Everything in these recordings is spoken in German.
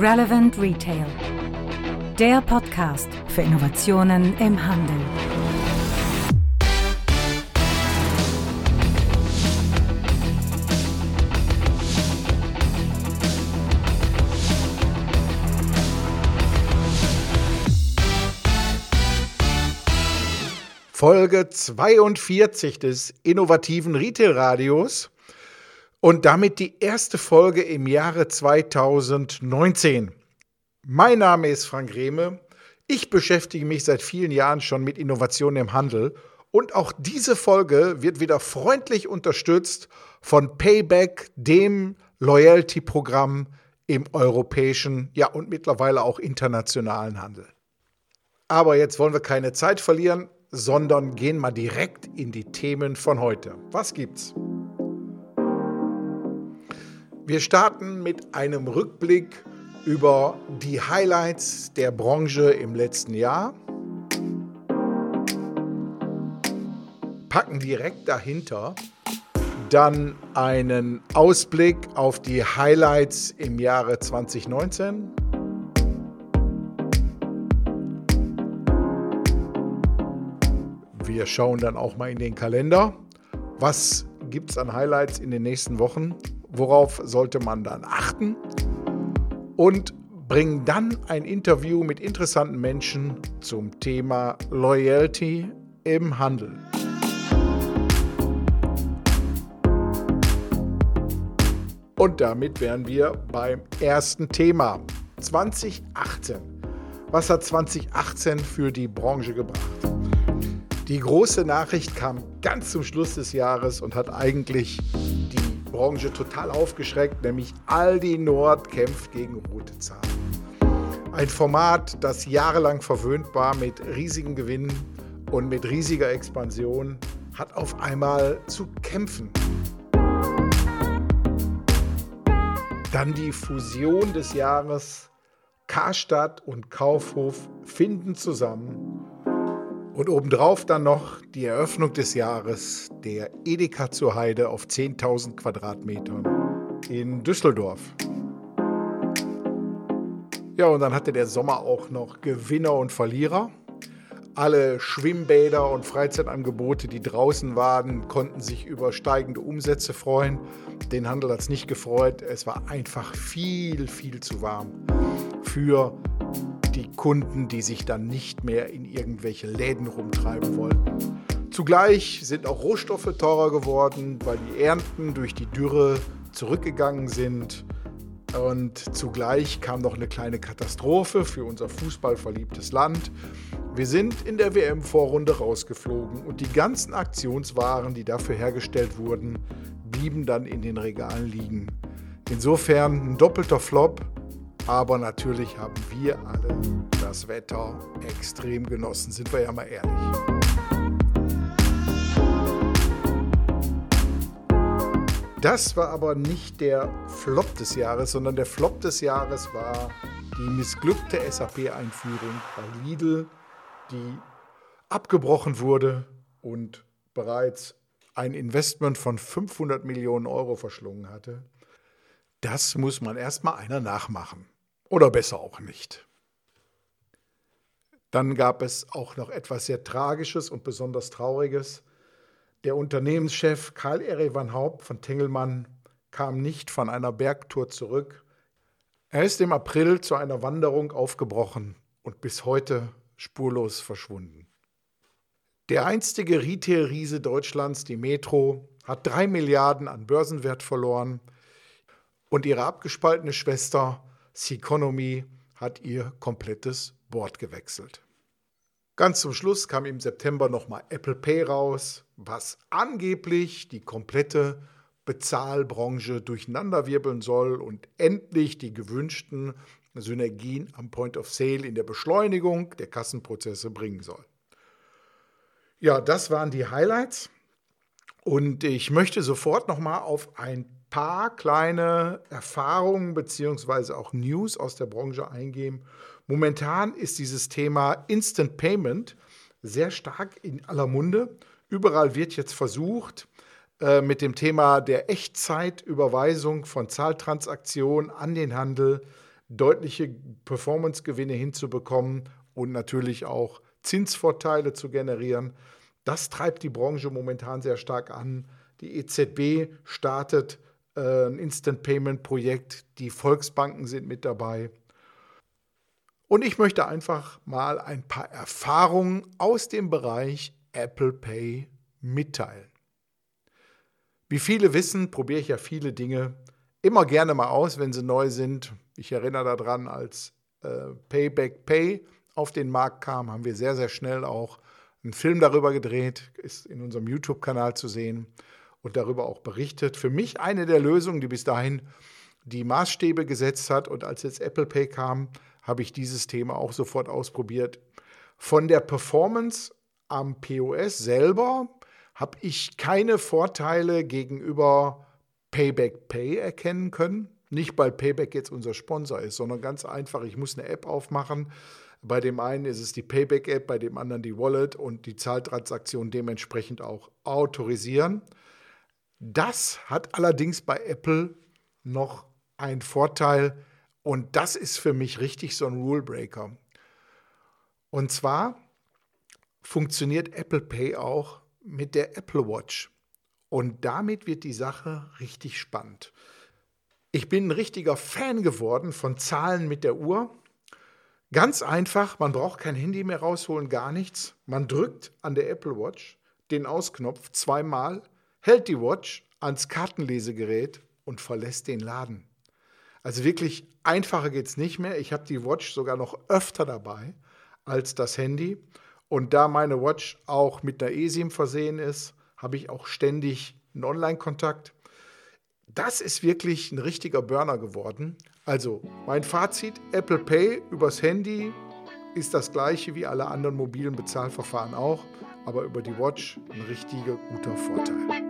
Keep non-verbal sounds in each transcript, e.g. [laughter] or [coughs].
Relevant Retail. Der Podcast für Innovationen im Handel. Folge 42 des innovativen Retail Radios und damit die erste Folge im Jahre 2019. Mein Name ist Frank Rehme. Ich beschäftige mich seit vielen Jahren schon mit Innovationen im Handel und auch diese Folge wird wieder freundlich unterstützt von Payback, dem Loyalty-Programm im europäischen, ja und mittlerweile auch internationalen Handel. Aber jetzt wollen wir keine Zeit verlieren sondern gehen mal direkt in die Themen von heute. Was gibt's? Wir starten mit einem Rückblick über die Highlights der Branche im letzten Jahr. Packen direkt dahinter dann einen Ausblick auf die Highlights im Jahre 2019. Wir schauen dann auch mal in den Kalender. Was gibt es an Highlights in den nächsten Wochen? Worauf sollte man dann achten? Und bringen dann ein Interview mit interessanten Menschen zum Thema Loyalty im Handel. Und damit wären wir beim ersten Thema 2018. Was hat 2018 für die Branche gebracht? Die große Nachricht kam ganz zum Schluss des Jahres und hat eigentlich die Branche total aufgeschreckt, nämlich Aldi Nord kämpft gegen rote Zahlen. Ein Format, das jahrelang verwöhnt war mit riesigen Gewinnen und mit riesiger Expansion, hat auf einmal zu kämpfen. Dann die Fusion des Jahres. Karstadt und Kaufhof finden zusammen und obendrauf dann noch die Eröffnung des Jahres der Edeka zur Heide auf 10.000 Quadratmetern in Düsseldorf. Ja, und dann hatte der Sommer auch noch Gewinner und Verlierer. Alle Schwimmbäder und Freizeitangebote, die draußen waren, konnten sich über steigende Umsätze freuen. Den Handel hat es nicht gefreut. Es war einfach viel, viel zu warm für die Kunden, die sich dann nicht mehr in irgendwelche Läden rumtreiben wollten. Zugleich sind auch Rohstoffe teurer geworden, weil die Ernten durch die Dürre zurückgegangen sind. Und zugleich kam noch eine kleine Katastrophe für unser fußballverliebtes Land. Wir sind in der WM-Vorrunde rausgeflogen und die ganzen Aktionswaren, die dafür hergestellt wurden, blieben dann in den Regalen liegen. Insofern ein doppelter Flop, aber natürlich haben wir alle das Wetter extrem genossen, sind wir ja mal ehrlich. Das war aber nicht der Flop des Jahres, sondern der Flop des Jahres war die missglückte SAP-Einführung bei Lidl, die abgebrochen wurde und bereits ein Investment von 500 Millionen Euro verschlungen hatte. Das muss man erstmal einer nachmachen. Oder besser auch nicht. Dann gab es auch noch etwas sehr Tragisches und besonders Trauriges. Der Unternehmenschef Karl Erevan Haupt von Tengelmann kam nicht von einer Bergtour zurück. Er ist im April zu einer Wanderung aufgebrochen und bis heute spurlos verschwunden. Der einstige Retail-Riese Deutschlands, die Metro, hat drei Milliarden an Börsenwert verloren und ihre abgespaltene Schwester Seconomy hat ihr komplettes Board gewechselt. Ganz zum Schluss kam im September nochmal Apple Pay raus, was angeblich die komplette Bezahlbranche durcheinanderwirbeln soll und endlich die gewünschten Synergien am Point of Sale in der Beschleunigung der Kassenprozesse bringen soll. Ja, das waren die Highlights. Und ich möchte sofort nochmal auf ein paar kleine Erfahrungen beziehungsweise auch News aus der Branche eingehen. Momentan ist dieses Thema Instant Payment sehr stark in aller Munde. Überall wird jetzt versucht, äh, mit dem Thema der Echtzeitüberweisung von Zahltransaktionen an den Handel deutliche Performance-Gewinne hinzubekommen und natürlich auch Zinsvorteile zu generieren. Das treibt die Branche momentan sehr stark an. Die EZB startet ein Instant Payment Projekt, die Volksbanken sind mit dabei. Und ich möchte einfach mal ein paar Erfahrungen aus dem Bereich Apple Pay mitteilen. Wie viele wissen, probiere ich ja viele Dinge immer gerne mal aus, wenn sie neu sind. Ich erinnere daran, als äh, Payback Pay auf den Markt kam, haben wir sehr, sehr schnell auch einen Film darüber gedreht, ist in unserem YouTube-Kanal zu sehen und darüber auch berichtet. Für mich eine der Lösungen, die bis dahin die Maßstäbe gesetzt hat. Und als jetzt Apple Pay kam, habe ich dieses Thema auch sofort ausprobiert. Von der Performance am POS selber habe ich keine Vorteile gegenüber Payback Pay erkennen können. Nicht, weil Payback jetzt unser Sponsor ist, sondern ganz einfach, ich muss eine App aufmachen. Bei dem einen ist es die Payback-App, bei dem anderen die Wallet und die Zahltransaktion dementsprechend auch autorisieren. Das hat allerdings bei Apple noch einen Vorteil und das ist für mich richtig so ein Rule Breaker. Und zwar funktioniert Apple Pay auch mit der Apple Watch. Und damit wird die Sache richtig spannend. Ich bin ein richtiger Fan geworden von Zahlen mit der Uhr. Ganz einfach, man braucht kein Handy mehr rausholen, gar nichts. Man drückt an der Apple Watch den Ausknopf zweimal hält die Watch ans Kartenlesegerät und verlässt den Laden. Also wirklich einfacher geht es nicht mehr. Ich habe die Watch sogar noch öfter dabei als das Handy. Und da meine Watch auch mit einer eSIM versehen ist, habe ich auch ständig einen Online-Kontakt. Das ist wirklich ein richtiger Burner geworden. Also mein Fazit, Apple Pay übers Handy ist das gleiche wie alle anderen mobilen Bezahlverfahren auch aber über die Watch ein richtiger guter Vorteil.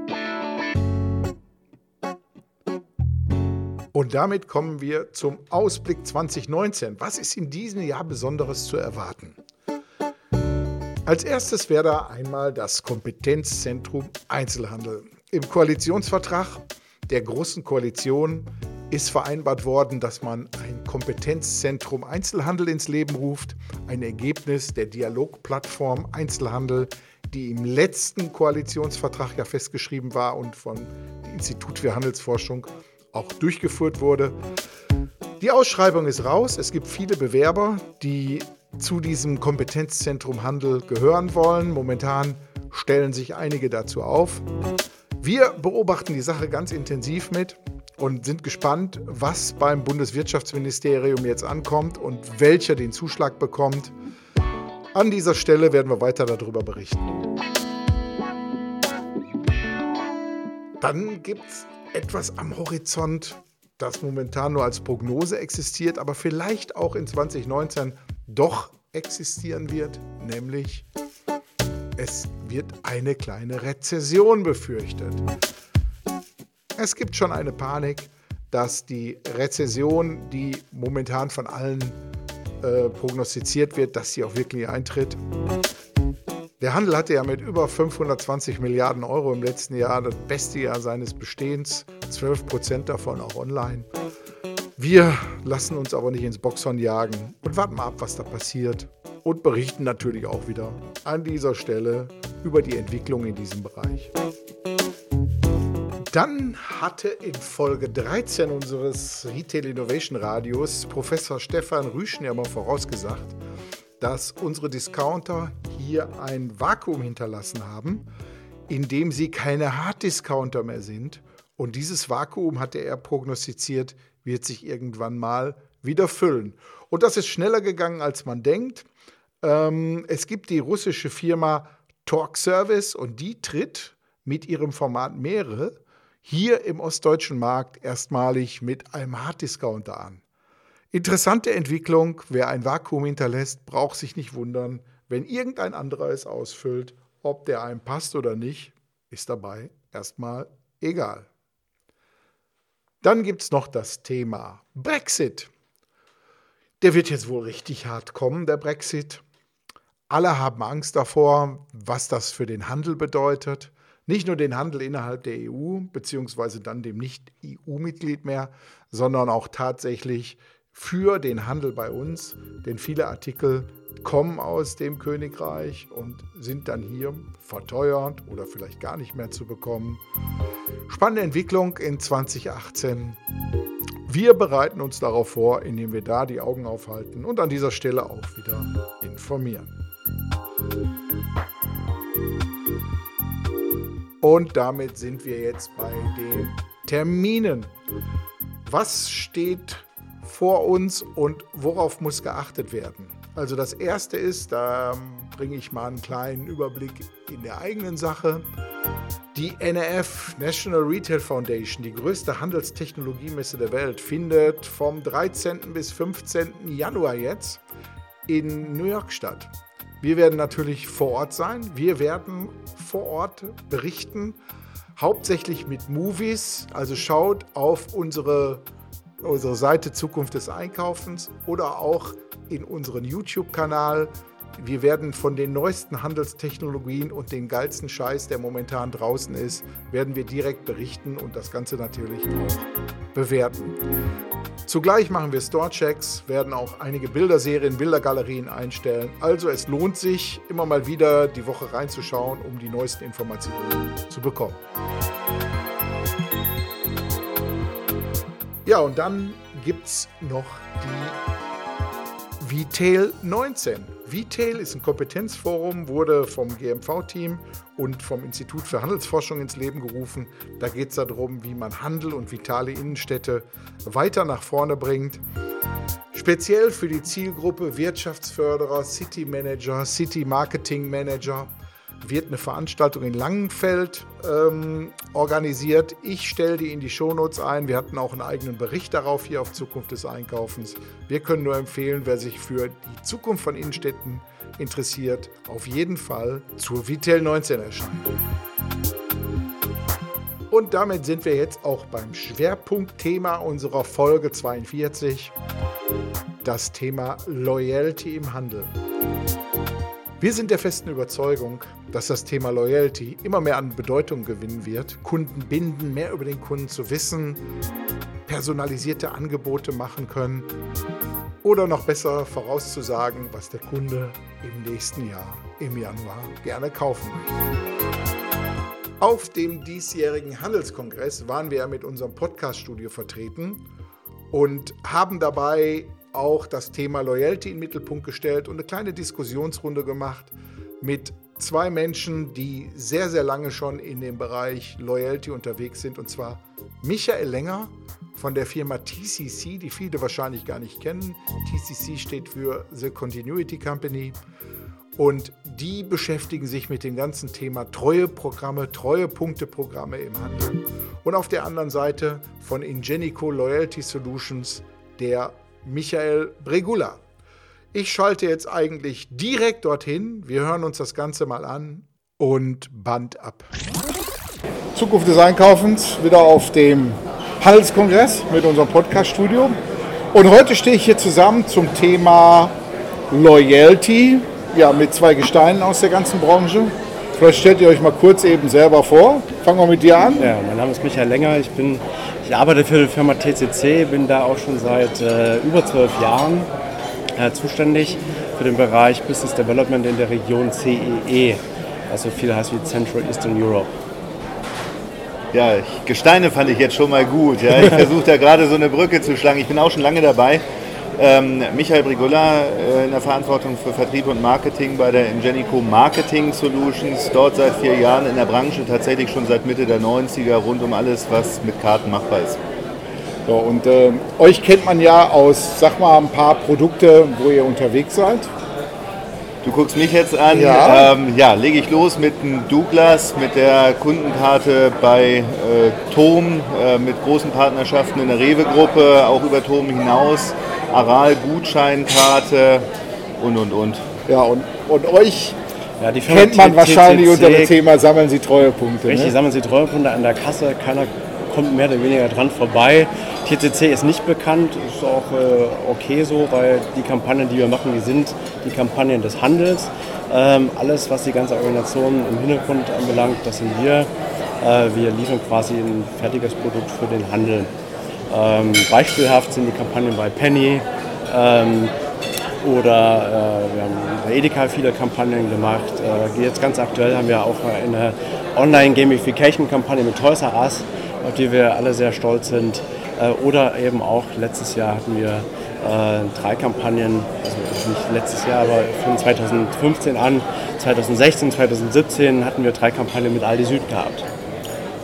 Und damit kommen wir zum Ausblick 2019. Was ist in diesem Jahr Besonderes zu erwarten? Als erstes wäre da einmal das Kompetenzzentrum Einzelhandel. Im Koalitionsvertrag der Großen Koalition ist vereinbart worden, dass man ein Kompetenzzentrum Einzelhandel ins Leben ruft, ein Ergebnis der Dialogplattform Einzelhandel, die im letzten Koalitionsvertrag ja festgeschrieben war und von dem Institut für Handelsforschung auch durchgeführt wurde. Die Ausschreibung ist raus. Es gibt viele Bewerber, die zu diesem Kompetenzzentrum Handel gehören wollen. Momentan stellen sich einige dazu auf. Wir beobachten die Sache ganz intensiv mit und sind gespannt, was beim Bundeswirtschaftsministerium jetzt ankommt und welcher den Zuschlag bekommt. An dieser Stelle werden wir weiter darüber berichten. Dann gibt es etwas am Horizont, das momentan nur als Prognose existiert, aber vielleicht auch in 2019 doch existieren wird, nämlich es wird eine kleine Rezession befürchtet. Es gibt schon eine Panik, dass die Rezession, die momentan von allen äh, prognostiziert wird, dass sie auch wirklich eintritt. Der Handel hatte ja mit über 520 Milliarden Euro im letzten Jahr das beste Jahr seines Bestehens, 12 Prozent davon auch online. Wir lassen uns aber nicht ins Boxhorn jagen und warten mal ab, was da passiert und berichten natürlich auch wieder an dieser Stelle über die Entwicklung in diesem Bereich. Dann hatte in Folge 13 unseres Retail Innovation Radios Professor Stefan Rüschen ja mal vorausgesagt, dass unsere Discounter hier ein Vakuum hinterlassen haben, in dem sie keine Hard-Discounter mehr sind. Und dieses Vakuum, hatte er prognostiziert, wird sich irgendwann mal wieder füllen. Und das ist schneller gegangen, als man denkt. Ähm, es gibt die russische Firma Talk Service und die tritt mit ihrem Format mehrere hier im ostdeutschen Markt erstmalig mit einem Harddiscounter an. Interessante Entwicklung, wer ein Vakuum hinterlässt, braucht sich nicht wundern, wenn irgendein anderer es ausfüllt, ob der einem passt oder nicht, ist dabei erstmal egal. Dann gibt es noch das Thema Brexit. Der wird jetzt wohl richtig hart kommen, der Brexit. Alle haben Angst davor, was das für den Handel bedeutet. Nicht nur den Handel innerhalb der EU, beziehungsweise dann dem Nicht-EU-Mitglied mehr, sondern auch tatsächlich für den Handel bei uns, denn viele Artikel kommen aus dem Königreich und sind dann hier verteuert oder vielleicht gar nicht mehr zu bekommen. Spannende Entwicklung in 2018. Wir bereiten uns darauf vor, indem wir da die Augen aufhalten und an dieser Stelle auch wieder informieren. Und damit sind wir jetzt bei den Terminen. Was steht vor uns und worauf muss geachtet werden? Also das erste ist, da bringe ich mal einen kleinen Überblick in der eigenen Sache. Die NRF, National Retail Foundation, die größte Handelstechnologiemesse der Welt, findet vom 13. bis 15. Januar jetzt in New York statt. Wir werden natürlich vor Ort sein. Wir werden vor Ort berichten, hauptsächlich mit Movies. Also schaut auf unsere, unsere Seite Zukunft des Einkaufens oder auch in unseren YouTube-Kanal. Wir werden von den neuesten Handelstechnologien und den geilsten Scheiß, der momentan draußen ist, werden wir direkt berichten und das Ganze natürlich auch bewerten. Zugleich machen wir Store-Checks, werden auch einige Bilderserien, Bildergalerien einstellen. Also es lohnt sich, immer mal wieder die Woche reinzuschauen, um die neuesten Informationen zu bekommen. Ja, und dann gibt es noch die VTail 19. VTail ist ein Kompetenzforum, wurde vom GMV-Team und vom Institut für Handelsforschung ins Leben gerufen. Da geht es darum, wie man Handel und vitale Innenstädte weiter nach vorne bringt. Speziell für die Zielgruppe Wirtschaftsförderer, City Manager, City Marketing Manager wird eine Veranstaltung in Langenfeld ähm, organisiert. Ich stelle die in die Shownotes ein. Wir hatten auch einen eigenen Bericht darauf hier auf Zukunft des Einkaufens. Wir können nur empfehlen, wer sich für die Zukunft von Innenstädten interessiert, auf jeden Fall zur Vitel 19 erscheinen. Und damit sind wir jetzt auch beim Schwerpunktthema unserer Folge 42, das Thema Loyalty im Handel. Wir sind der festen Überzeugung, dass das Thema Loyalty immer mehr an Bedeutung gewinnen wird, Kunden binden, mehr über den Kunden zu wissen, personalisierte Angebote machen können oder noch besser vorauszusagen, was der Kunde im nächsten Jahr, im Januar, gerne kaufen möchte. Auf dem diesjährigen Handelskongress waren wir mit unserem Podcast-Studio vertreten und haben dabei auch das Thema Loyalty in den Mittelpunkt gestellt und eine kleine Diskussionsrunde gemacht mit zwei Menschen, die sehr, sehr lange schon in dem Bereich Loyalty unterwegs sind. Und zwar Michael Länger von der Firma TCC, die viele wahrscheinlich gar nicht kennen. TCC steht für The Continuity Company. Und die beschäftigen sich mit dem ganzen Thema Treueprogramme, Treuepunkteprogramme im Handel. Und auf der anderen Seite von Ingenico Loyalty Solutions der Michael Bregula. Ich schalte jetzt eigentlich direkt dorthin. Wir hören uns das Ganze mal an und Band ab. Zukunft des Einkaufens wieder auf dem Handelskongress mit unserem Podcast-Studio. Und heute stehe ich hier zusammen zum Thema Loyalty, ja, mit zwei Gesteinen aus der ganzen Branche. Vielleicht stellt ihr euch mal kurz eben selber vor. Fangen wir mit dir an. Ja, mein Name ist Michael Länger. Ich bin ich arbeite für die Firma TCC, bin da auch schon seit äh, über zwölf Jahren äh, zuständig für den Bereich Business Development in der Region CEE, e, also viel heißt wie Central Eastern Europe. Ja, Gesteine fand ich jetzt schon mal gut. Ja. Ich [laughs] versuche da gerade so eine Brücke zu schlagen. Ich bin auch schon lange dabei. Ähm, Michael Brigulla äh, in der Verantwortung für Vertrieb und Marketing bei der Ingenico Marketing Solutions, dort seit vier Jahren in der Branche, tatsächlich schon seit Mitte der 90er, rund um alles, was mit Karten machbar ist. So, und äh, euch kennt man ja aus, sag mal, ein paar Produkte, wo ihr unterwegs seid. Du guckst mich jetzt an. Ja, ähm, ja lege ich los mit dem Douglas, mit der Kundenkarte bei äh, TOM, äh, mit großen Partnerschaften in der Rewe-Gruppe, auch über TOM hinaus. Aral-Gutscheinkarte und, und, und. Ja, und, und euch ja, kennt man wahrscheinlich unter dem Thema Sammeln Sie Treuepunkte. Richtig, ne? sammeln Sie Treuepunkte an der Kasse. Keiner kommt mehr oder weniger dran vorbei. TCC ist nicht bekannt, ist auch äh, okay so, weil die Kampagnen, die wir machen, die sind die Kampagnen des Handels. Ähm, alles, was die ganze Organisation im Hintergrund anbelangt, das sind wir. Äh, wir liefern quasi ein fertiges Produkt für den Handel. Ähm, beispielhaft sind die Kampagnen bei Penny ähm, oder äh, wir haben bei Edeka viele Kampagnen gemacht. Äh, jetzt ganz aktuell haben wir auch eine Online-Gamification-Kampagne mit Toys R Us, auf die wir alle sehr stolz sind. Äh, oder eben auch letztes Jahr hatten wir äh, drei Kampagnen, also nicht letztes Jahr, aber von 2015 an, 2016, 2017 hatten wir drei Kampagnen mit Aldi Süd gehabt.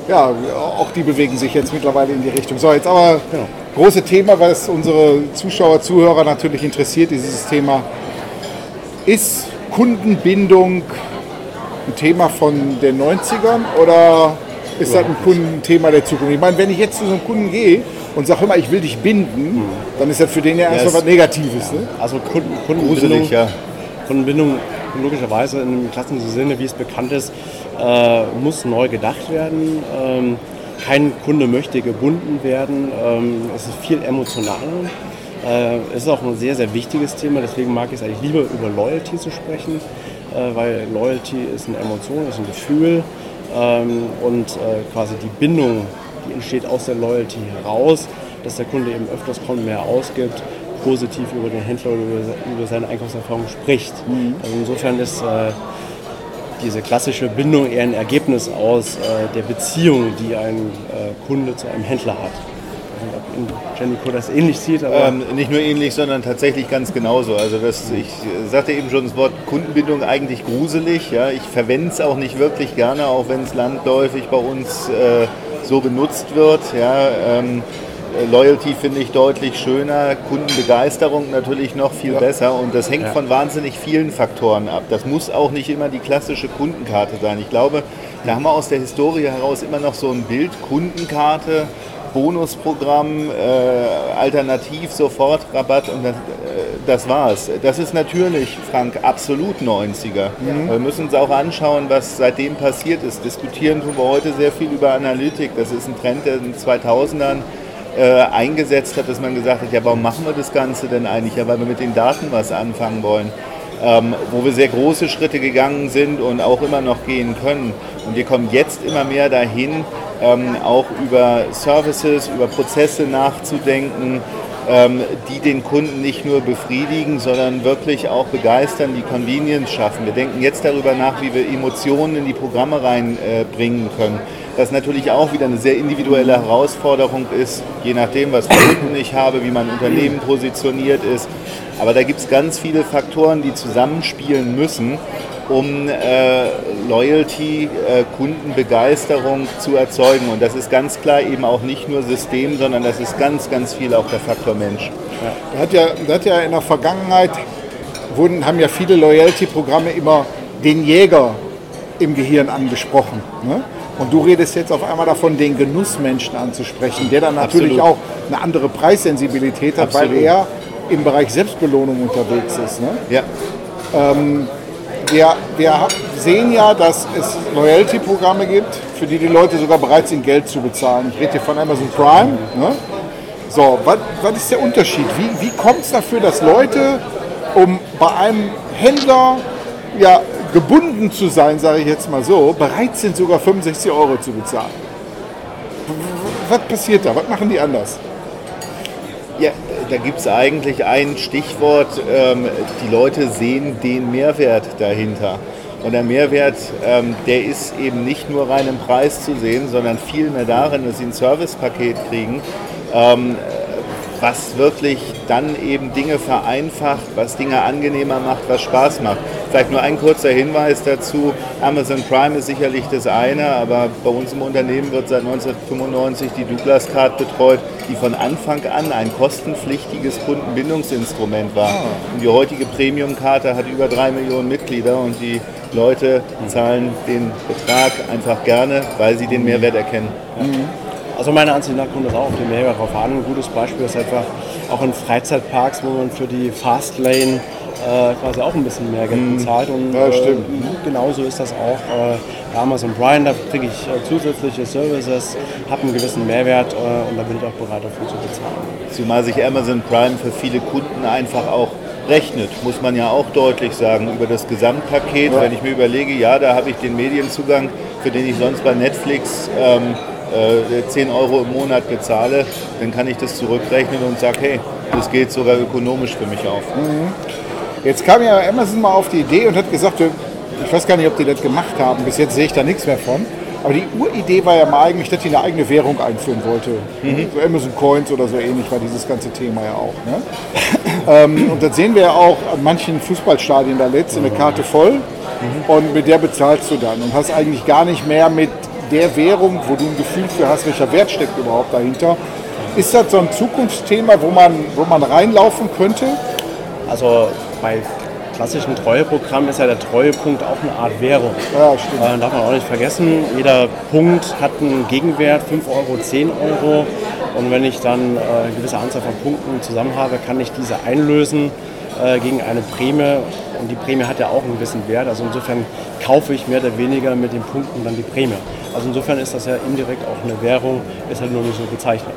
Ja, auch die bewegen sich jetzt mittlerweile in die Richtung. So, jetzt aber genau. große Thema, was unsere Zuschauer, Zuhörer natürlich interessiert, dieses Thema. Ist Kundenbindung ein Thema von den 90ern oder ist das ein Kundenthema der Zukunft? Ich meine, wenn ich jetzt zu so einem Kunden gehe und sage immer, ich will dich binden, mhm. dann ist das für den ja erstmal was Negatives. Ja. Ne? Also Kunden, Kundenbindung, ja. Kundenbindung logischerweise in einem klassischen Sinne, wie es bekannt ist, äh, muss neu gedacht werden. Ähm, kein Kunde möchte gebunden werden. Ähm, es ist viel emotionaler. Äh, es ist auch ein sehr, sehr wichtiges Thema, deswegen mag ich es eigentlich lieber über Loyalty zu sprechen, äh, weil Loyalty ist eine Emotion, ist ein Gefühl ähm, und äh, quasi die Bindung, die entsteht aus der Loyalty heraus, dass der Kunde eben öfters kommt, mehr ausgibt, positiv über den Händler oder über, seine Einkaufserfahrung spricht. Mhm. Also insofern ist äh, diese klassische Bindung eher ein Ergebnis aus äh, der Beziehung, die ein äh, Kunde zu einem Händler hat. Ich ob Jennico das ähnlich sieht. Ähm, nicht nur ähnlich, sondern tatsächlich ganz genauso. Also das, ich sagte eben schon das Wort Kundenbindung eigentlich gruselig. Ja. Ich verwende es auch nicht wirklich gerne, auch wenn es landläufig bei uns äh, so benutzt wird. Ja. Ähm, Loyalty finde ich deutlich schöner, Kundenbegeisterung natürlich noch viel ja. besser und das hängt ja. von wahnsinnig vielen Faktoren ab. Das muss auch nicht immer die klassische Kundenkarte sein. Ich glaube, da haben wir aus der Historie heraus immer noch so ein Bild, Kundenkarte, Bonusprogramm, äh, Alternativ, Sofortrabatt und das, äh, das war's. Das ist natürlich, Frank, absolut 90er. Mhm. Wir müssen uns auch anschauen, was seitdem passiert ist. Diskutieren tun wir heute sehr viel über Analytik. Das ist ein Trend der in den 2000ern äh, eingesetzt hat, dass man gesagt hat, ja, warum machen wir das Ganze denn eigentlich? Ja, weil wir mit den Daten was anfangen wollen. Ähm, wo wir sehr große Schritte gegangen sind und auch immer noch gehen können. Und wir kommen jetzt immer mehr dahin, ähm, auch über Services, über Prozesse nachzudenken, die den Kunden nicht nur befriedigen, sondern wirklich auch begeistern, die Convenience schaffen. Wir denken jetzt darüber nach, wie wir Emotionen in die Programme reinbringen können das natürlich auch wieder eine sehr individuelle Herausforderung ist, je nachdem, was für Kunden ich habe, wie mein Unternehmen positioniert ist. Aber da gibt es ganz viele Faktoren, die zusammenspielen müssen, um äh, Loyalty, äh, Kundenbegeisterung zu erzeugen. Und das ist ganz klar eben auch nicht nur System, sondern das ist ganz, ganz viel auch der Faktor Mensch. Ja. Da, hat ja, da hat ja in der Vergangenheit, wurden, haben ja viele Loyalty-Programme immer den Jäger im Gehirn angesprochen. Ne? Und du redest jetzt auf einmal davon, den Genussmenschen anzusprechen, der dann natürlich Absolut. auch eine andere Preissensibilität hat, Absolut. weil er im Bereich Selbstbelohnung unterwegs ist. Ne? Ja. Ähm, wir, wir sehen ja, dass es Loyalty-Programme gibt, für die die Leute sogar bereit sind, Geld zu bezahlen. Ich rede hier von Amazon Prime. Ne? So, was, ist der Unterschied? Wie, wie kommt es dafür, dass Leute, um bei einem Händler ja, gebunden zu sein, sage ich jetzt mal so, bereit sind sogar 65 Euro zu bezahlen. Was passiert da? Was machen die anders? Ja, da gibt es eigentlich ein Stichwort, ähm, die Leute sehen den Mehrwert dahinter. Und der Mehrwert, ähm, der ist eben nicht nur rein im Preis zu sehen, sondern vielmehr darin, dass sie ein Servicepaket kriegen, ähm, was wirklich dann eben Dinge vereinfacht, was Dinge angenehmer macht, was Spaß macht. Vielleicht nur ein kurzer Hinweis dazu. Amazon Prime ist sicherlich das eine, aber bei uns im Unternehmen wird seit 1995 die Douglas Card betreut, die von Anfang an ein kostenpflichtiges Kundenbindungsinstrument war. Ah. Und die heutige Premium-Karte hat über drei Millionen Mitglieder und die Leute zahlen den Betrag einfach gerne, weil sie den Mehrwert erkennen. Mhm. Also meiner Ansicht nach kommt das auch auf den Mehrwert drauf an. Ein gutes Beispiel ist einfach auch in Freizeitparks, wo man für die Fastlane äh, quasi auch ein bisschen mehr Geld mhm. bezahlt. Und, ja, stimmt. Äh, genauso ist das auch äh, bei Amazon Prime. Da kriege ich äh, zusätzliche Services, habe einen gewissen Mehrwert äh, und da bin ich auch bereit dafür zu bezahlen. Zumal sich Amazon Prime für viele Kunden einfach auch rechnet, muss man ja auch deutlich sagen, über das Gesamtpaket. Ja. Wenn ich mir überlege, ja, da habe ich den Medienzugang, für den ich sonst bei Netflix ähm, äh, 10 Euro im Monat bezahle, dann kann ich das zurückrechnen und sage, hey, das geht sogar ökonomisch für mich auf. Jetzt kam ja Amazon mal auf die Idee und hat gesagt, ich weiß gar nicht, ob die das gemacht haben, bis jetzt sehe ich da nichts mehr von. Aber die Uridee war ja mal eigentlich, dass die eine eigene Währung einführen wollte. So Amazon Coins oder so ähnlich war dieses ganze Thema ja auch. Ne? [laughs] ähm, und das sehen wir ja auch an manchen Fußballstadien da letzt, eine Karte voll und mit der bezahlst du dann und hast eigentlich gar nicht mehr mit der Währung, wo du ein Gefühl für hast, welcher Wert steckt überhaupt dahinter. Ist das so ein Zukunftsthema, wo man, wo man reinlaufen könnte? Also bei klassischen Treueprogrammen ist ja der Treuepunkt auch eine Art Währung. Ja, stimmt. Äh, darf man auch nicht vergessen, jeder Punkt hat einen Gegenwert, 5 Euro, 10 Euro. Und wenn ich dann äh, eine gewisse Anzahl von Punkten zusammen habe, kann ich diese einlösen äh, gegen eine Prämie. Und die Prämie hat ja auch einen gewissen Wert. Also insofern kaufe ich mehr oder weniger mit den Punkten dann die Prämie. Also insofern ist das ja indirekt auch eine Währung, ist halt nur nicht so bezeichnet.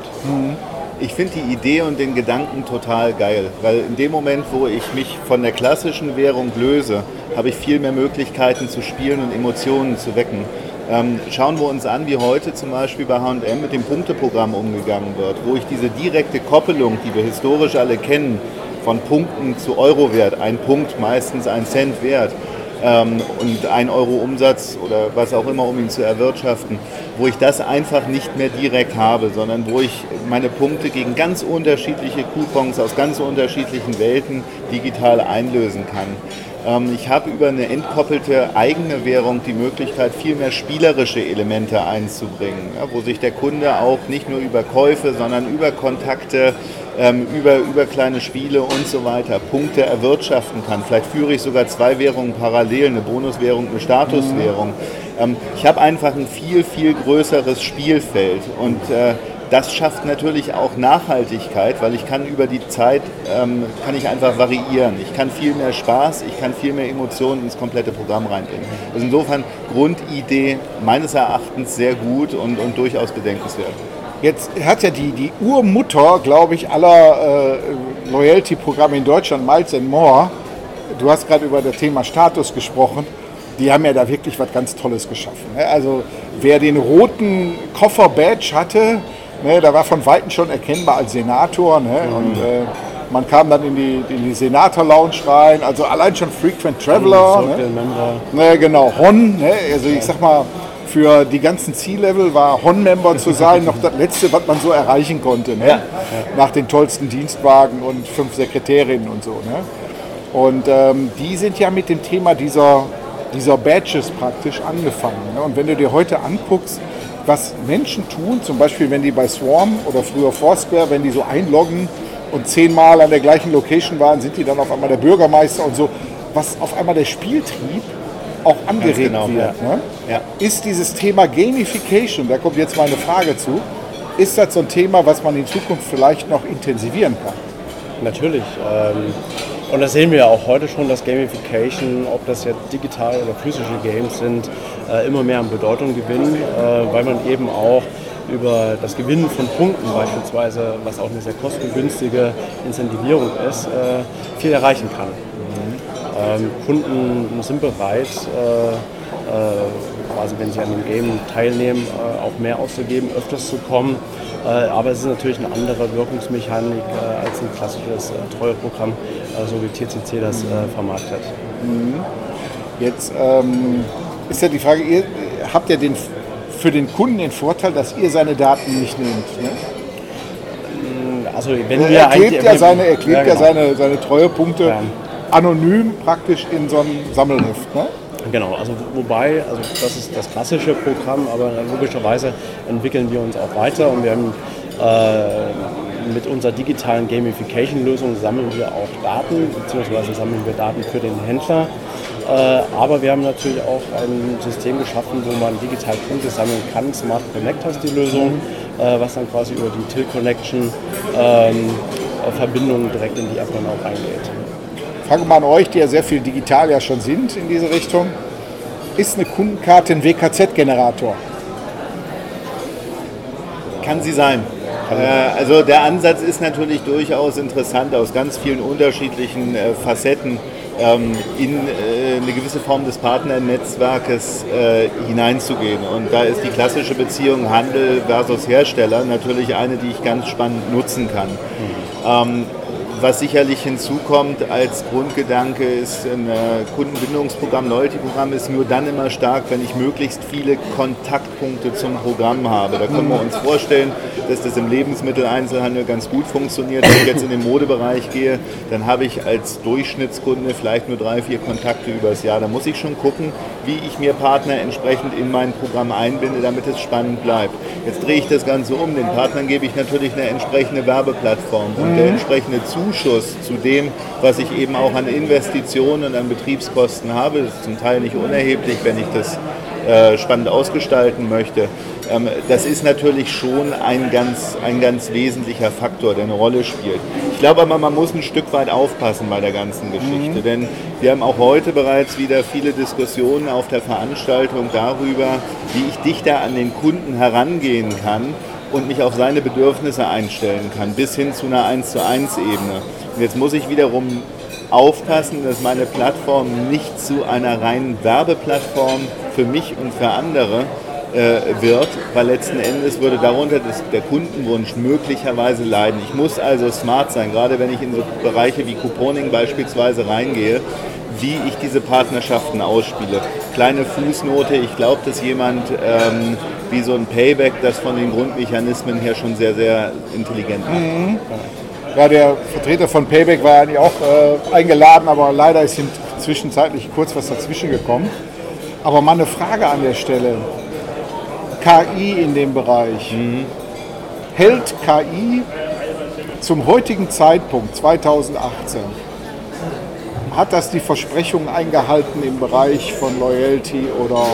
Ich finde die Idee und den Gedanken total geil, weil in dem Moment, wo ich mich von der klassischen Währung löse, habe ich viel mehr Möglichkeiten zu spielen und Emotionen zu wecken. Ähm, schauen wir uns an, wie heute zum Beispiel bei H&M mit dem Punkteprogramm umgegangen wird, wo ich diese direkte Koppelung, die wir historisch alle kennen, von Punkten zu Eurowert, ein Punkt meistens ein Cent wert, ähm, und ein Euro Umsatz oder was auch immer, um ihn zu erwirtschaften, wo ich das einfach nicht mehr direkt habe, sondern wo ich meine Punkte gegen ganz unterschiedliche Coupons aus ganz unterschiedlichen Welten digital einlösen kann. Ähm, ich habe über eine entkoppelte eigene Währung die Möglichkeit, viel mehr spielerische Elemente einzubringen, wo sich der Kunde auch nicht nur über Käufe, sondern über Kontakte, über, über kleine Spiele und so weiter Punkte erwirtschaften kann. Vielleicht führe ich sogar zwei Währungen parallel, eine Bonuswährung, eine Statuswährung. Ähm, ich habe einfach ein viel, viel größeres Spielfeld und äh, das schafft natürlich auch Nachhaltigkeit, weil ich kann über die Zeit, ähm, kann ich einfach variieren. Ich kann viel mehr Spaß, ich kann viel mehr Emotionen ins komplette Programm reinbringen. Also insofern Grundidee meines Erachtens sehr gut und, und durchaus bedenkenswert. Jetzt hat ja die, die Urmutter, glaube ich, aller äh, Loyalty-Programme in Deutschland, Miles More, du hast gerade über das Thema Status gesprochen, die haben ja da wirklich was ganz Tolles geschaffen. Ne? Also wer den roten Koffer-Badge hatte, ne, da war von Weitem schon erkennbar als Senator. Ne? Und äh, man kam dann in die, in die Senator-Lounge rein, also allein schon Frequent Traveler. Circle Ne? Member. Ne, genau, Hon, ne? also ich sag mal, für die ganzen C-Level war Hon-Member zu sein noch das Letzte, was man so erreichen konnte. Ne? Nach den tollsten Dienstwagen und fünf Sekretärinnen und so. Ne? Und ähm, die sind ja mit dem Thema dieser, dieser Badges praktisch angefangen. Ne? Und wenn du dir heute anguckst, was Menschen tun, zum Beispiel wenn die bei Swarm oder früher Foursquare, wenn die so einloggen und zehnmal an der gleichen Location waren, sind die dann auf einmal der Bürgermeister und so, was auf einmal der Spieltrieb auch angeregt genau, wird. ja. Ne? Ja. Ist dieses Thema Gamification, da kommt jetzt meine Frage zu, ist das so ein Thema, was man in Zukunft vielleicht noch intensivieren kann? Natürlich. Ähm, und das sehen wir ja auch heute schon, dass Gamification, ob das jetzt digital oder physische Games sind, äh, immer mehr an Bedeutung gewinnen, äh, weil man eben auch über das Gewinnen von Punkten beispielsweise, was auch eine sehr kostengünstige Incentivierung ist, äh, viel erreichen kann. Ähm, Kunden sind bereit, äh, äh, quasi wenn sie an dem Game teilnehmen, äh, auch mehr auszugeben, öfters zu kommen. Äh, aber es ist natürlich eine andere Wirkungsmechanik äh, als ein klassisches äh, Treueprogramm, so wie TCC das vermarktet. Jetzt ähm, ist ja die Frage, ihr, habt ihr den, für den Kunden den Vorteil, dass ihr seine Daten nicht nehmt? Ne? Also wenn Er, wir er klebt ja seine, er klebt ja genau. seine, seine Treuepunkte Ja. Anonym praktisch in so einem Sammelheft. Ne? Genau, also wobei, also das ist das klassische Programm, aber logischerweise entwickeln wir uns auch weiter und wir haben äh, mit unserer digitalen Gamification-Lösung sammeln wir auch Daten, beziehungsweise sammeln wir Daten für den Händler. Äh, aber wir haben natürlich auch ein System geschaffen, wo man digital Punkte sammeln kann. Smart Connect heißt die Lösung, äh, was dann quasi über die Till Connection ähm, Verbindung direkt in die App dann auch reingeht. Frage mal an euch, die ja sehr viel digital ja schon sind in diese Richtung. Ist eine Kundenkarte ein WKZ-Generator? Kann sie sein. Äh, Also der Ansatz ist natürlich durchaus interessant aus ganz vielen unterschiedlichen äh, Facetten. ähm, in äh, eine gewisse Form des Partnernetzwerkes hineinzugehen. Und da ist die klassische Beziehung Handel versus Hersteller natürlich eine, die ich ganz spannend nutzen kann. Mhm. Ähm, was sicherlich hinzukommt als Grundgedanke ist, ein äh, Kundenbindungsprogramm, Loyalty-Programm ist nur dann immer stark, wenn ich möglichst viele Kontaktpunkte zum Programm habe. Da können wir uns vorstellen, dass das im Lebensmitteleinzelhandel ganz gut funktioniert. Wenn ich jetzt in den Modebereich gehe, dann habe ich als Durchschnittskunde vielleicht nur drei, vier Kontakte übers Jahr. Da muss ich schon gucken, wie ich mir Partner entsprechend in mein Programm einbinde, damit es spannend bleibt. Jetzt drehe ich das Ganze um. Den Partnern gebe ich natürlich eine entsprechende Werbeplattform und der entsprechende Zugang Zuschuss zu dem, was ich eben auch an Investitionen und an Betriebskosten habe. Das ist zum Teil nicht unerheblich, wenn ich das äh, spannend ausgestalten möchte. Ähm, das ist natürlich schon ein ganz, ein ganz wesentlicher Faktor, der eine Rolle spielt. Ich glaube aber, man muss ein Stück weit aufpassen bei der ganzen Geschichte, mhm. denn wir haben auch heute bereits wieder viele Diskussionen auf der Veranstaltung darüber, wie ich dichter an den Kunden herangehen kann und mich auf seine Bedürfnisse einstellen kann, bis hin zu einer 1 zu 1 Ebene. Und jetzt muss ich wiederum aufpassen, dass meine Plattform nicht zu einer reinen Werbeplattform für mich und für andere äh, wird, weil letzten Endes würde darunter das, der Kundenwunsch möglicherweise leiden. Ich muss also smart sein, gerade wenn ich in so Bereiche wie Couponing beispielsweise reingehe, wie ich diese Partnerschaften ausspiele. Kleine Fußnote, ich glaube, dass jemand ähm, wie so ein Payback das von den Grundmechanismen her schon sehr, sehr intelligent macht. Mhm. Ja, der Vertreter von Payback war eigentlich auch äh, eingeladen, aber leider ist ihm zwischenzeitlich kurz was dazwischen gekommen. Aber mal eine Frage an der Stelle. KI in dem Bereich. Mhm. Hält KI zum heutigen Zeitpunkt 2018 hat das die Versprechungen eingehalten im Bereich von Loyalty oder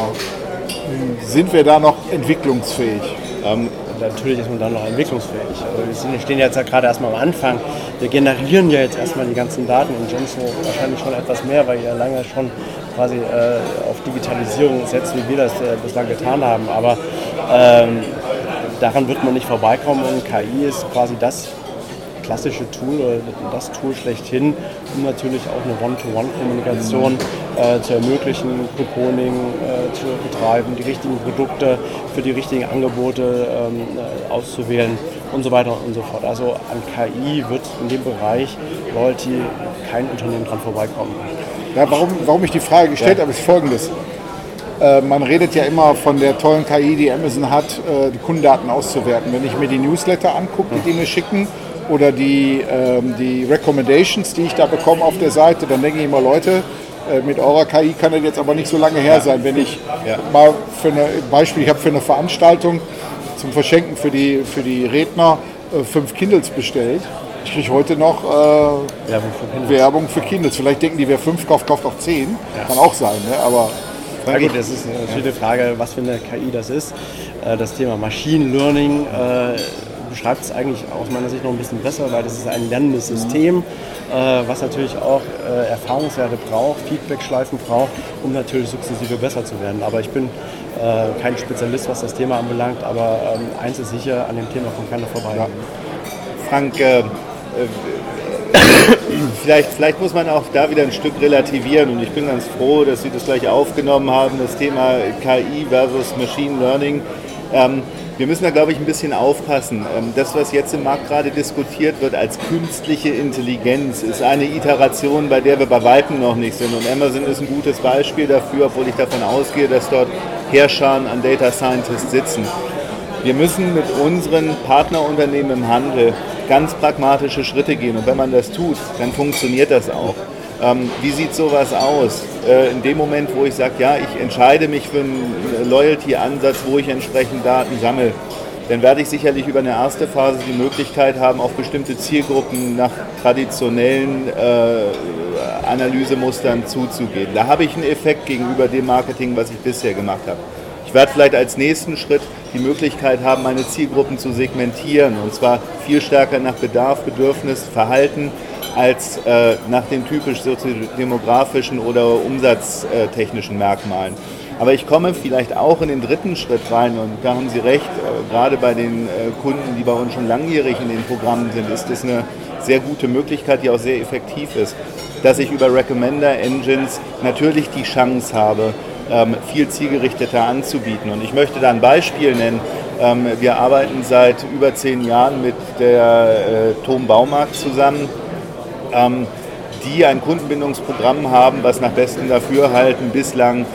sind wir da noch entwicklungsfähig? Ähm, natürlich ist man da noch entwicklungsfähig. Also wir stehen jetzt ja gerade erstmal am Anfang. Wir generieren ja jetzt erstmal die ganzen Daten in Genso wahrscheinlich schon etwas mehr, weil ihr lange schon quasi äh, auf Digitalisierung setzt, wie wir das äh, bislang getan haben. Aber ähm, daran wird man nicht vorbeikommen und KI ist quasi das klassische Tool oder das Tool schlechthin, um natürlich auch eine One-to-One-Kommunikation äh, zu ermöglichen, Couponing äh, zu betreiben, die richtigen Produkte für die richtigen Angebote ähm, äh, auszuwählen und so weiter und so fort. Also an KI wird in dem Bereich Loyalty kein Unternehmen dran vorbeikommen. Ja, warum, warum ich die Frage gestellt ja. habe, ist folgendes. Äh, man redet ja immer von der tollen KI, die Amazon hat, äh, die Kundendaten auszuwerten. Wenn ich mir die Newsletter angucke, die die mir schicken, oder die, ähm, die Recommendations, die ich da bekomme auf der Seite, dann denke ich immer, Leute, äh, mit eurer KI kann das jetzt aber nicht so lange her sein. Wenn ich ja. mal für ein Beispiel, ich habe für eine Veranstaltung zum Verschenken für die, für die Redner äh, fünf Kindles bestellt. Ich kriege heute noch äh, Werbung, für Kindles. Werbung für Kindles. Vielleicht denken die, wer fünf kauft, kauft auch zehn. Ja. Kann auch sein, ne? aber ja gut, das ist natürlich eine Frage, was für eine KI das ist. Äh, das Thema Machine Learning beschreibt es eigentlich aus meiner Sicht noch ein bisschen besser, weil das ist ein lernendes System, äh, was natürlich auch äh, Erfahrungswerte braucht, Feedbackschleifen braucht, um natürlich sukzessive besser zu werden. Aber ich bin äh, kein Spezialist, was das Thema anbelangt, aber ähm, eins ist sicher, an dem Thema kommt keiner vorbei. Ja. Frank, äh, äh, [coughs] vielleicht, vielleicht muss man auch da wieder ein Stück relativieren und ich bin ganz froh, dass Sie das gleich aufgenommen haben, das Thema KI versus Machine Learning. Ähm, wir müssen da, glaube ich, ein bisschen aufpassen. Ähm, das, was jetzt im Markt gerade diskutiert wird als künstliche Intelligenz, ist eine Iteration, bei der wir bei Weitem noch nicht sind. Und Amazon ist ein gutes Beispiel dafür, obwohl ich davon ausgehe, dass dort Herrscher an Data Scientists sitzen. Wir müssen mit unseren Partnerunternehmen im Handel ganz pragmatische Schritte gehen. Und wenn man das tut, dann funktioniert das auch. Ähm, wie sieht sowas aus? Äh, in dem Moment, wo ich sage, ja, ich entscheide mich für einen Loyalty-Ansatz, wo ich entsprechend Daten sammle, dann werde ich sicherlich über eine erste Phase die Möglichkeit haben, auf bestimmte Zielgruppen nach traditionellen äh, Analysemustern zuzugehen. Da habe ich einen Effekt gegenüber dem Marketing, was ich bisher gemacht habe. Ich werde vielleicht als nächsten Schritt die Möglichkeit haben, meine Zielgruppen zu segmentieren und zwar viel stärker nach Bedarf, Bedürfnis, Verhalten als äh, nach den typisch soziodemografischen oder umsatztechnischen Merkmalen. Aber ich komme vielleicht auch in den dritten Schritt rein und da haben Sie recht, äh, gerade bei den äh, Kunden, die bei uns schon langjährig in den Programmen sind, ist das eine sehr gute Möglichkeit, die auch sehr effektiv ist, dass ich über Recommender Engines natürlich die Chance habe, ähm, viel zielgerichteter anzubieten. Und ich möchte da ein Beispiel nennen. Ähm, wir arbeiten seit über zehn Jahren mit der äh, Tom Baumarkt zusammen, ähm, die ein Kundenbindungsprogramm haben, was nach bestem Dafürhalten bislang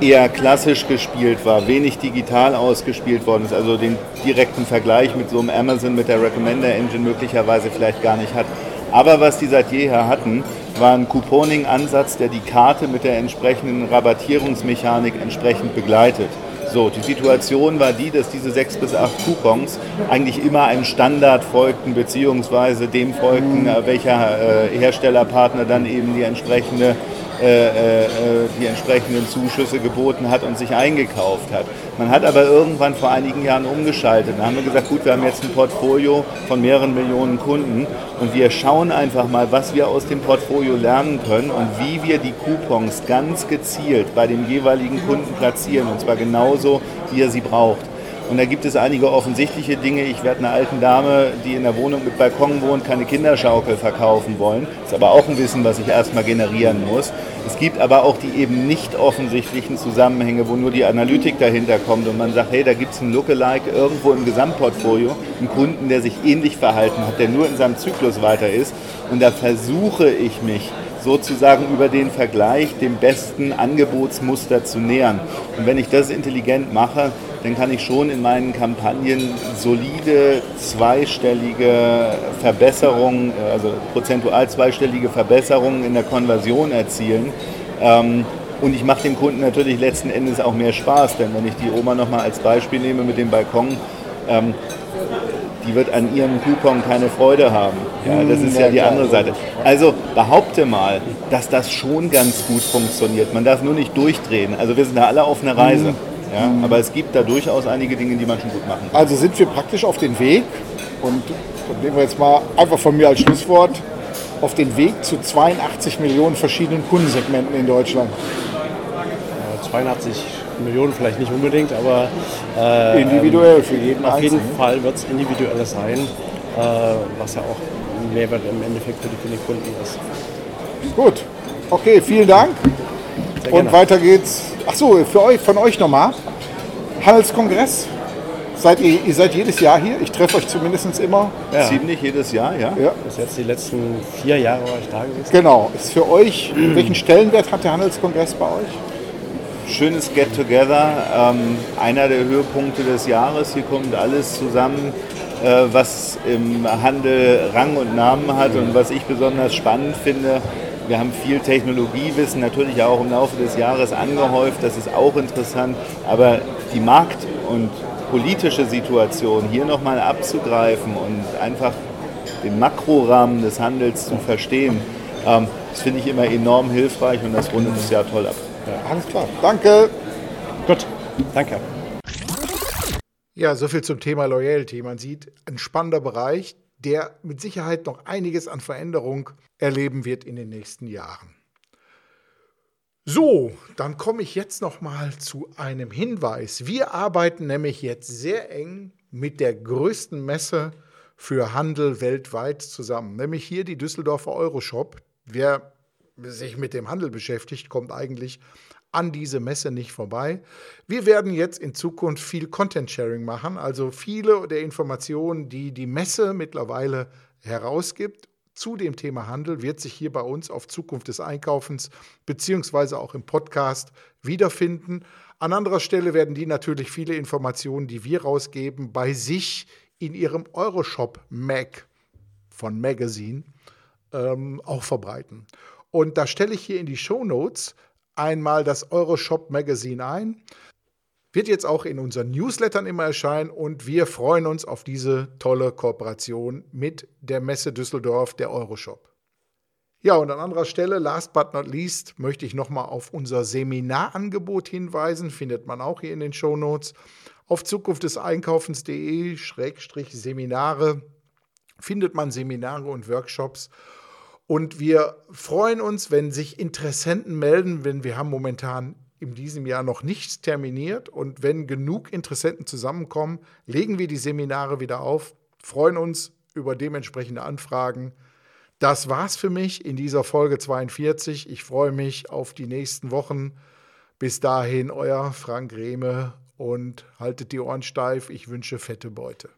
eher klassisch gespielt war, wenig digital ausgespielt worden ist, also den direkten Vergleich mit so einem Amazon mit der Recommender Engine möglicherweise vielleicht gar nicht hat. Aber was die seit jeher hatten, war ein Couponing-Ansatz, der die Karte mit der entsprechenden Rabattierungsmechanik entsprechend begleitet. So, die Situation war die, dass diese sechs bis acht Coupons eigentlich immer einem Standard folgten, beziehungsweise dem folgten, äh, welcher äh, Herstellerpartner dann eben die entsprechende äh, äh, die entsprechenden Zuschüsse geboten hat und sich eingekauft hat. Man hat aber irgendwann vor einigen Jahren umgeschaltet. Da haben wir gesagt, gut, wir haben jetzt ein Portfolio von mehreren Millionen Kunden und wir schauen einfach mal, was wir aus dem Portfolio lernen können und wie wir die Coupons ganz gezielt bei dem jeweiligen Kunden platzieren und zwar genauso, wie er sie braucht. Und da gibt es einige offensichtliche Dinge. Ich werde einer alten Dame, die in der Wohnung mit Balkon wohnt, keine Kinderschaukel verkaufen wollen. Ist aber auch ein Wissen, was ich erstmal generieren muss. Es gibt aber auch die eben nicht offensichtlichen Zusammenhänge, wo nur die Analytik dahinter kommt und man sagt, hey, da gibt es einen Lookalike irgendwo im Gesamtportfolio, einen Kunden, der sich ähnlich verhalten hat, der nur in seinem Zyklus weiter ist. Und da versuche ich mich sozusagen über den Vergleich dem besten Angebotsmuster zu nähern. Und wenn ich das intelligent mache, dann kann ich schon in meinen Kampagnen solide zweistellige Verbesserungen, also prozentual zweistellige Verbesserungen in der Konversion erzielen. Ähm, und ich mache dem Kunden natürlich letzten Endes auch mehr Spaß, denn wenn ich die Oma nochmal als Beispiel nehme mit dem Balkon, ähm, die wird an ihrem Coupon keine Freude haben. Ja, das ist ja die andere Seite. Also behaupte mal, dass das schon ganz gut funktioniert. Man darf nur nicht durchdrehen. Also wir sind da alle auf einer Reise. Ja, aber es gibt da durchaus einige Dinge, die man schon gut machen kann. Also sind wir praktisch auf den Weg und nehmen wir jetzt mal einfach von mir als Schlusswort auf den Weg zu 82 Millionen verschiedenen Kundensegmenten in Deutschland. 82 Millionen vielleicht nicht unbedingt, aber äh, individuell für jeden Auf Einzelnen. jeden Fall wird es individuell sein, äh, was ja auch ein Mehrwert im Endeffekt für die, für die Kunden ist. Gut, okay, vielen Dank. Und weiter geht's. Ach so, für euch, von euch nochmal. Handelskongress. Seid ihr, ihr seid jedes Jahr hier? Ich treffe euch zumindest immer. Ja. Ziemlich jedes Jahr, ja. ja. Bis jetzt die letzten vier Jahre war ich da gewesen. Genau. Ist für euch, welchen Stellenwert hat der Handelskongress bei euch? Schönes Get-Together. Ähm, einer der Höhepunkte des Jahres. Hier kommt alles zusammen, äh, was im Handel Rang und Namen hat und was ich besonders spannend finde wir haben viel Technologiewissen natürlich auch im Laufe des Jahres angehäuft, das ist auch interessant, aber die Markt- und politische Situation hier nochmal abzugreifen und einfach den Makrorahmen des Handels zu verstehen, ähm, das finde ich immer enorm hilfreich und das rundet das Jahr toll ab. Ja, alles klar. Danke. Gut, danke. Ja, soviel zum Thema Loyalty. Man sieht, ein spannender Bereich, der mit Sicherheit noch einiges an Veränderung erleben wird in den nächsten Jahren. So, dann komme ich jetzt noch mal zu einem Hinweis. Wir arbeiten nämlich jetzt sehr eng mit der größten Messe für Handel weltweit zusammen, nämlich hier die Düsseldorfer Euroshop. Wer sich mit dem Handel beschäftigt, kommt eigentlich an diese Messe nicht vorbei. Wir werden jetzt in Zukunft viel Content Sharing machen, also viele der Informationen, die die Messe mittlerweile herausgibt zu dem Thema Handel, wird sich hier bei uns auf Zukunft des Einkaufens beziehungsweise auch im Podcast wiederfinden. An anderer Stelle werden die natürlich viele Informationen, die wir rausgeben, bei sich in ihrem Euroshop Mag von Magazine ähm, auch verbreiten. Und da stelle ich hier in die Show Notes einmal das Euroshop Magazine ein. Wird jetzt auch in unseren Newslettern immer erscheinen und wir freuen uns auf diese tolle Kooperation mit der Messe Düsseldorf, der Euroshop. Ja, und an anderer Stelle, last but not least, möchte ich nochmal auf unser Seminarangebot hinweisen, findet man auch hier in den Show Notes. Auf zukunftdeseinkaufens.de-seminare findet man Seminare und Workshops und wir freuen uns, wenn sich Interessenten melden, wenn wir haben momentan in diesem Jahr noch nichts terminiert und wenn genug Interessenten zusammenkommen, legen wir die Seminare wieder auf, freuen uns über dementsprechende Anfragen. Das war's für mich in dieser Folge 42. Ich freue mich auf die nächsten Wochen. Bis dahin, euer Frank Rehme und haltet die Ohren steif. Ich wünsche fette Beute.